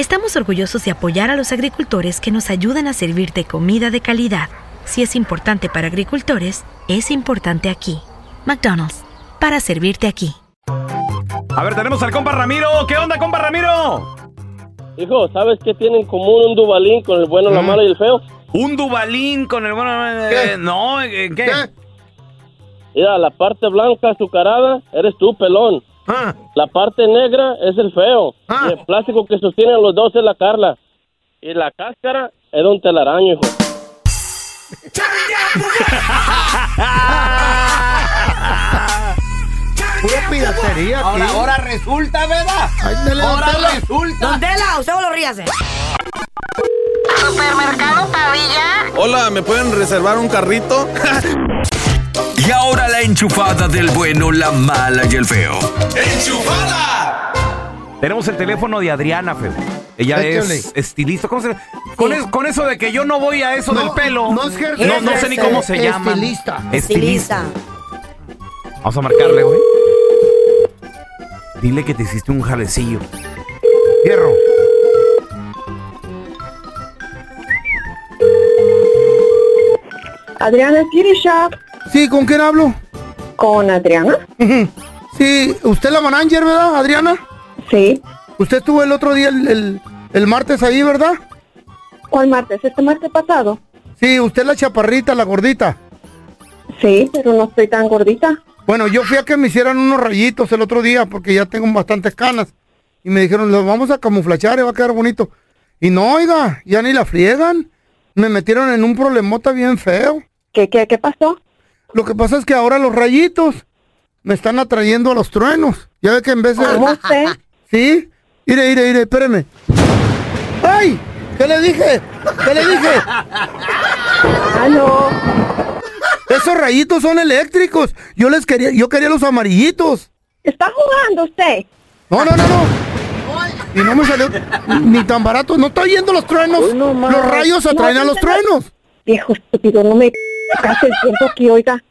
estamos orgullosos de apoyar a los agricultores que nos ayudan a servirte comida de calidad. Si es importante para agricultores, es importante aquí. McDonald's, para servirte aquí. A ver, tenemos al compa Ramiro. ¿Qué onda, compa Ramiro? Hijo, ¿sabes qué tienen en común un Dubalín con el bueno, la mala y el feo? Un Dubalín con el bueno. eh, No, ¿en qué? Mira, la parte blanca azucarada eres tú, pelón. Ah. La parte negra es el feo. Y el plástico que sostiene a los dos es la Carla. Y la cáscara es un telaraño, hijo. Pura piratería aquí. Ahora, ahora resulta, ¿verdad? Ay, dale, ahora resulta. Don Tela, usted lo ríase. Supermercado Pavilla. Hola, ¿me pueden reservar un carrito? La enchufada del bueno, la mala y el feo. Tenemos el teléfono de Adriana, feo. Ella Échale. es estilista. ¿Cómo se- con, es- con eso de que yo no voy a eso No, del pelo. no es no, no sé ni cómo se llama. estilista. Estilista. Vamos a marcarle, güey. Dile que te hiciste un jalecillo. Hierro. Adriana Shop. Sí, ¿con quién hablo? ¿Con Adriana? Sí, ¿usted la manager, verdad, Adriana? Sí. ¿Usted estuvo el otro día, el, el- el martes ahí, verdad? ¿Cuál martes? ¿Este martes pasado? Sí, usted es la chaparrita, la gordita. Sí, pero no estoy tan gordita. Bueno, yo fui a que me hicieran unos rayitos el otro día porque ya tengo bastantes canas. Y me dijeron, los vamos a camuflachar y va a quedar bonito. Y no, oiga, ya ni la friegan. Me metieron en un problemota bien feo. ¿Qué, qué, qué pasó? Lo que pasa es que ahora los rayitos me están atrayendo a los truenos. Ya ve que en vez de... ¿Cómo sé? ¿Sí? Mire, mire, mire, espéreme. ¡Ay! ¿Qué le dije? ¿Qué le dije? No. Esos rayitos son eléctricos. Yo les quería, yo quería los amarillitos. ¿Está jugando usted? No, no, no, no. Y no me salió ni tan barato. No estoy yendo los truenos. los rayos atraen No, a los no, truenos. Viejo estúpido, no me case el tiempo aquí, oiga.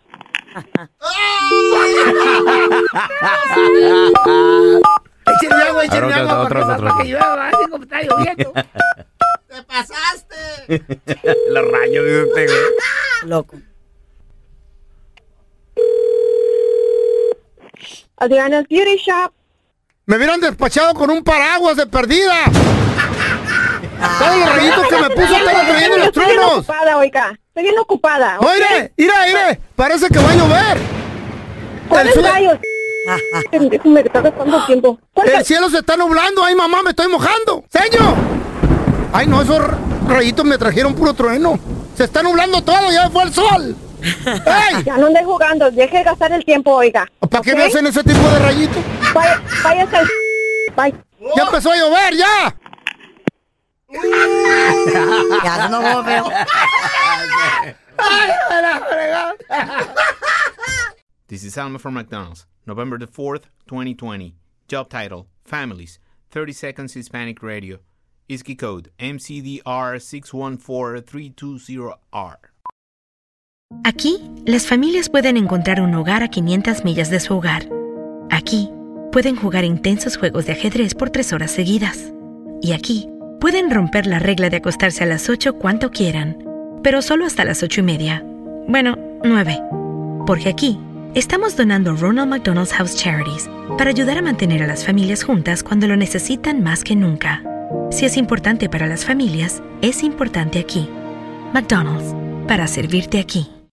Échenle agua, ver, agua. otro, otro, para otro. que llueva, así como está lloviendo. ¡Te pasaste! Los rayos de usted, güey. Loco. Adriana's Beauty Shop. Me hubieran despachado con un paraguas de perdida. Todos los rayitos que me puso estaban trayendo los truenos. ocupada, oiga. Estoy bien ocupada. ¿ok? Oye, mira, mira. Parece que va a llover. ¿Cuáles El sue- rayos? Me está gastando tiempo. El cielo se está nublando. Ay, mamá, me estoy mojando. ¡Señor! Ay, no, esos rayitos me trajeron puro trueno. Se está nublando todo, ya fue el sol. ¡Ey! Ya no ande jugando, deje de gastar el tiempo, oiga. ¿Para qué ¿ok? me hacen ese tipo de rayitos? Vaya, váyase al... Bye. Ya empezó a llover, ya. Ya, no feo. This is Alma from McDonald's, November the 4th, 2020. Job title Families, 30 Seconds Hispanic Radio. ISKI code MCDR614320R. Aquí, las familias pueden encontrar un hogar a 500 millas de su hogar. Aquí, pueden jugar intensos juegos de ajedrez por tres horas seguidas. Y aquí, pueden romper la regla de acostarse a las 8 cuanto quieran, pero solo hasta las 8 y media. Bueno, 9. Porque aquí, estamos donando Ronald McDonald's House Charities para ayudar a mantener a las familias juntas cuando lo necesitan más que nunca. Si es importante para las familias, es importante aquí. McDonald's, para servirte aquí.